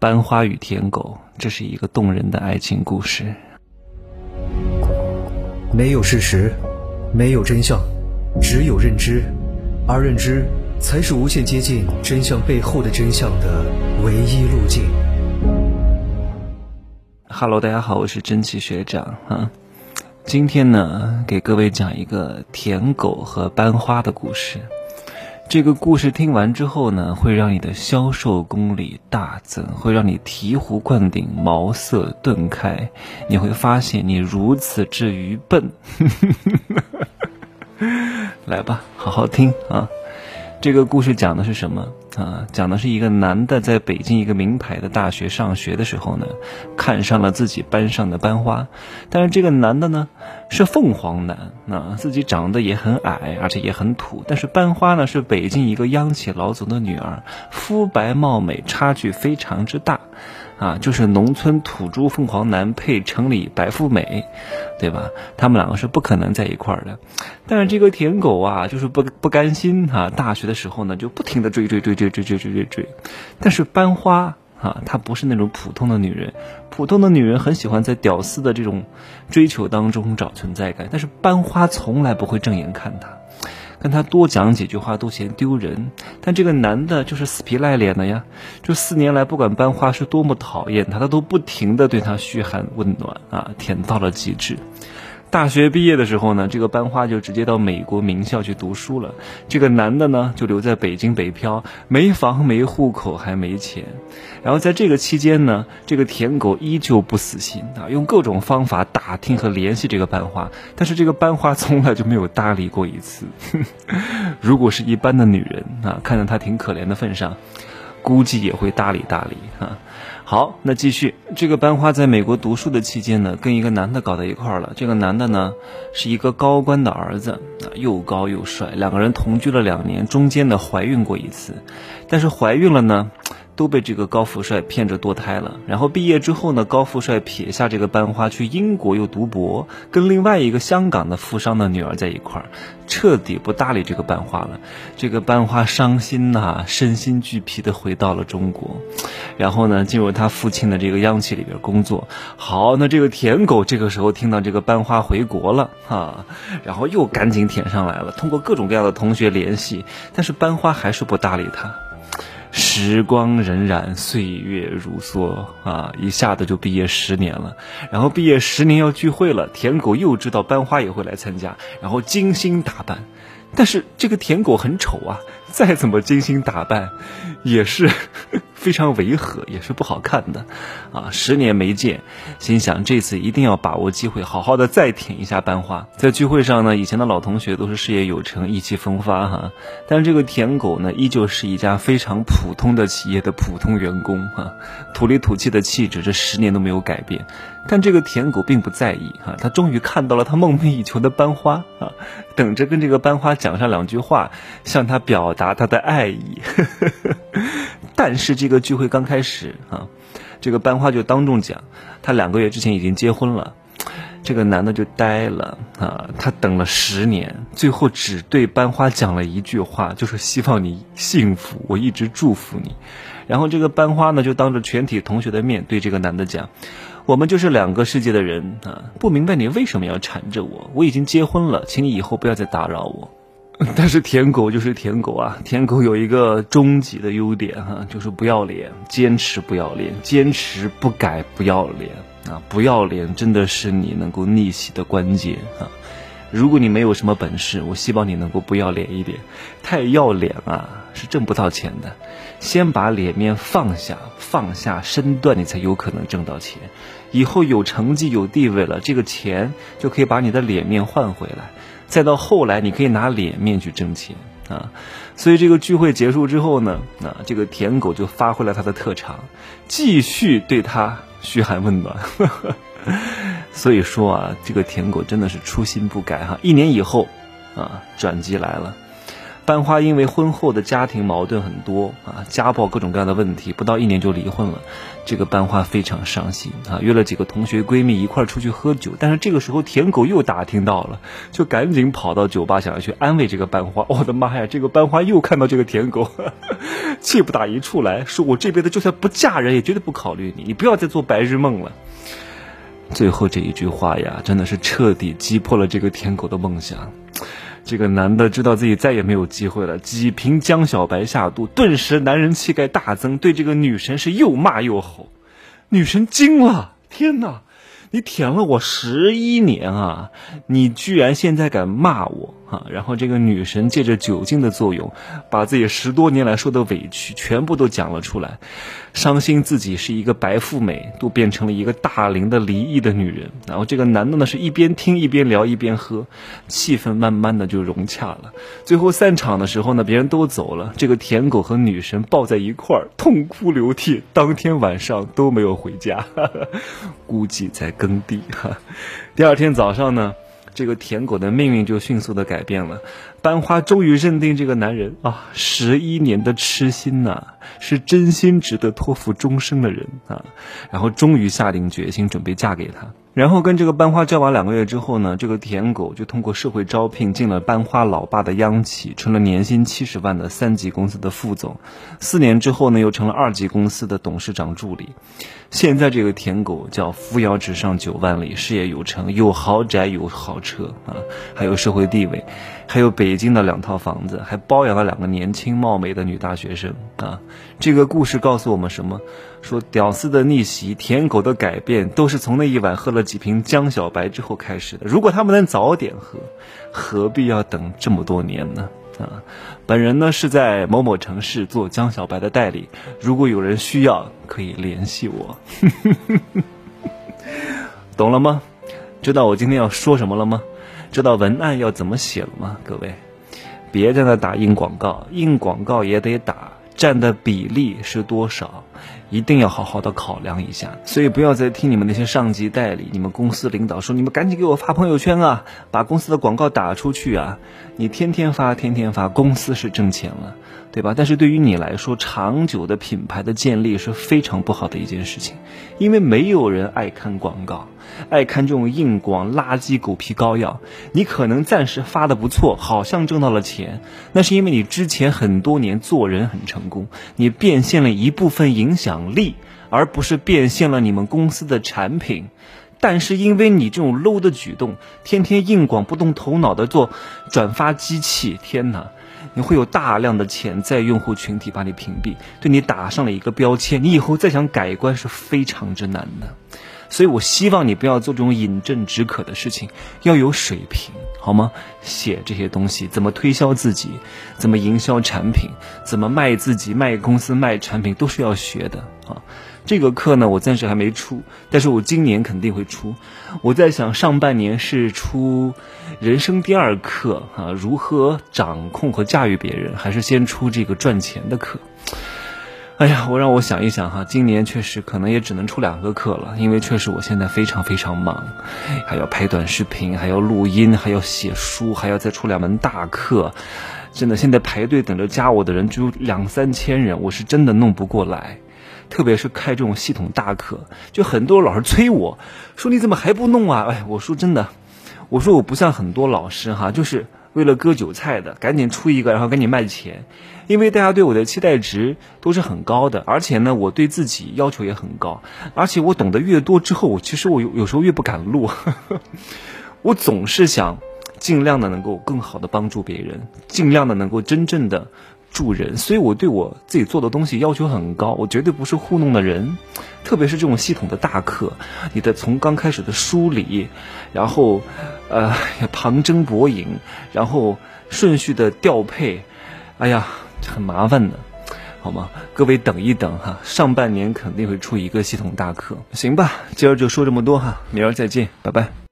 班花与舔狗，这是一个动人的爱情故事。没有事实，没有真相，只有认知，而认知才是无限接近真相背后的真相的唯一路径。Hello，大家好，我是真奇学长啊。今天呢，给各位讲一个舔狗和班花的故事。这个故事听完之后呢，会让你的销售功力大增，会让你醍醐灌顶、茅塞顿开。你会发现你如此之愚笨。来吧，好好听啊！这个故事讲的是什么啊？讲的是一个男的在北京一个名牌的大学上学的时候呢，看上了自己班上的班花，但是这个男的呢是凤凰男，那自己长得也很矮，而且也很土，但是班花呢是北京一个央企老总的女儿，肤白貌美，差距非常之大。啊，就是农村土猪凤凰男配城里白富美，对吧？他们两个是不可能在一块儿的。但是这个舔狗啊，就是不不甘心啊。大学的时候呢，就不停的追追追追追追追追追。但是班花啊，她不是那种普通的女人。普通的女人很喜欢在屌丝的这种追求当中找存在感，但是班花从来不会正眼看她。跟他多讲几句话都嫌丢人，但这个男的就是死皮赖脸的呀，就四年来不管班花是多么讨厌他，他都不停的对他嘘寒问暖啊，舔到了极致。大学毕业的时候呢，这个班花就直接到美国名校去读书了。这个男的呢，就留在北京北漂，没房没户口还没钱。然后在这个期间呢，这个舔狗依旧不死心啊，用各种方法打听和联系这个班花，但是这个班花从来就没有搭理过一次。如果是一般的女人啊，看在他挺可怜的份上，估计也会搭理搭理啊。好，那继续。这个班花在美国读书的期间呢，跟一个男的搞到一块儿了。这个男的呢，是一个高官的儿子，啊，又高又帅。两个人同居了两年，中间呢怀孕过一次，但是怀孕了呢。都被这个高富帅骗着堕胎了，然后毕业之后呢，高富帅撇下这个班花去英国又读博，跟另外一个香港的富商的女儿在一块儿，彻底不搭理这个班花了。这个班花伤心呐，身心俱疲的回到了中国，然后呢，进入他父亲的这个央企里边工作。好，那这个舔狗这个时候听到这个班花回国了啊，然后又赶紧舔上来了，通过各种各样的同学联系，但是班花还是不搭理他。时光荏苒，岁月如梭啊！一下子就毕业十年了，然后毕业十年要聚会了，舔狗又知道班花也会来参加，然后精心打扮。但是这个舔狗很丑啊，再怎么精心打扮，也是非常违和，也是不好看的，啊！十年没见，心想这次一定要把握机会，好好的再舔一下班花。在聚会上呢，以前的老同学都是事业有成、意气风发哈，但是这个舔狗呢，依旧是一家非常普通的企业的普通员工哈，土里土气的气质，这十年都没有改变。但这个舔狗并不在意哈，他终于看到了他梦寐以求的班花啊，等着跟这个班花讲上两句话，向他表达他的爱意。呵呵呵但是这个聚会刚开始啊，这个班花就当众讲，他两个月之前已经结婚了。这个男的就呆了啊，他等了十年，最后只对班花讲了一句话，就是希望你幸福，我一直祝福你。然后这个班花呢，就当着全体同学的面对这个男的讲。我们就是两个世界的人啊！不明白你为什么要缠着我？我已经结婚了，请你以后不要再打扰我。但是舔狗就是舔狗啊！舔狗有一个终极的优点哈，就是不要脸，坚持不要脸，坚持不改不要脸啊！不要脸真的是你能够逆袭的关键啊！如果你没有什么本事，我希望你能够不要脸一点。太要脸啊，是挣不到钱的。先把脸面放下，放下身段，你才有可能挣到钱。以后有成绩、有地位了，这个钱就可以把你的脸面换回来。再到后来，你可以拿脸面去挣钱啊。所以这个聚会结束之后呢，啊，这个舔狗就发挥了他的特长，继续对他嘘寒问暖。所以说啊，这个舔狗真的是初心不改哈。一年以后，啊，转机来了。班花因为婚后的家庭矛盾很多啊，家暴各种各样的问题，不到一年就离婚了。这个班花非常伤心啊，约了几个同学闺蜜一块儿出去喝酒，但是这个时候舔狗又打听到了，就赶紧跑到酒吧想要去安慰这个班花。我的妈呀，这个班花又看到这个舔狗，气不打一处来，说我这辈子就算不嫁人也绝对不考虑你，你不要再做白日梦了。最后这一句话呀，真的是彻底击破了这个舔狗的梦想。这个男的知道自己再也没有机会了，几瓶江小白下肚，顿时男人气概大增，对这个女神是又骂又吼。女神惊了，天哪！你舔了我十一年啊，你居然现在敢骂我！啊，然后这个女神借着酒精的作用，把自己十多年来受的委屈全部都讲了出来，伤心自己是一个白富美，都变成了一个大龄的离异的女人。然后这个男的呢是一边听一边聊一边喝，气氛慢慢的就融洽了。最后散场的时候呢，别人都走了，这个舔狗和女神抱在一块儿痛哭流涕，当天晚上都没有回家，估计在耕地。哈，第二天早上呢。这个舔狗的命运就迅速的改变了，班花终于认定这个男人啊，十一年的痴心呐，是真心值得托付终生的人啊，然后终于下定决心准备嫁给他。然后跟这个班花交往两个月之后呢，这个舔狗就通过社会招聘进了班花老爸的央企，成了年薪七十万的三级公司的副总。四年之后呢，又成了二级公司的董事长助理。现在这个舔狗叫扶摇直上九万里，事业有成，有豪宅有豪车啊，还有社会地位，还有北京的两套房子，还包养了两个年轻貌美的女大学生啊。这个故事告诉我们什么？说屌丝的逆袭，舔狗的改变，都是从那一晚喝了几瓶江小白之后开始的。如果他们能早点喝，何必要等这么多年呢？啊，本人呢是在某某城市做江小白的代理，如果有人需要，可以联系我。懂了吗？知道我今天要说什么了吗？知道文案要怎么写了吗？各位，别在那打印广告，印广告也得打，占的比例是多少？一定要好好的考量一下，所以不要再听你们那些上级代理、你们公司领导说，你们赶紧给我发朋友圈啊，把公司的广告打出去啊！你天天发，天天发，公司是挣钱了，对吧？但是对于你来说，长久的品牌的建立是非常不好的一件事情，因为没有人爱看广告。爱看这种硬广、垃圾、狗皮膏药，你可能暂时发的不错，好像挣到了钱，那是因为你之前很多年做人很成功，你变现了一部分影响力，而不是变现了你们公司的产品。但是因为你这种 low 的举动，天天硬广不动头脑的做转发机器，天哪，你会有大量的潜在用户群体把你屏蔽，对你打上了一个标签，你以后再想改观是非常之难的。所以，我希望你不要做这种饮鸩止渴的事情，要有水平，好吗？写这些东西，怎么推销自己，怎么营销产品，怎么卖自己、卖公司、卖产品，都是要学的啊。这个课呢，我暂时还没出，但是我今年肯定会出。我在想，上半年是出人生第二课啊，如何掌控和驾驭别人，还是先出这个赚钱的课？哎呀，我让我想一想哈，今年确实可能也只能出两个课了，因为确实我现在非常非常忙，还要拍短视频，还要录音，还要写书，还要再出两门大课，真的现在排队等着加我的人只有两三千人，我是真的弄不过来，特别是开这种系统大课，就很多老师催我说你怎么还不弄啊？哎，我说真的，我说我不像很多老师哈，就是。为了割韭菜的，赶紧出一个，然后赶紧卖钱，因为大家对我的期待值都是很高的，而且呢，我对自己要求也很高，而且我懂得越多之后，我其实我有有时候越不敢录，我总是想尽量的能够更好的帮助别人，尽量的能够真正的。助人，所以我对我自己做的东西要求很高，我绝对不是糊弄的人。特别是这种系统的大课，你的从刚开始的梳理，然后，呃，旁征博引，然后顺序的调配，哎呀，很麻烦的，好吗？各位等一等哈，上半年肯定会出一个系统大课，行吧？今儿就说这么多哈，明儿再见，拜拜。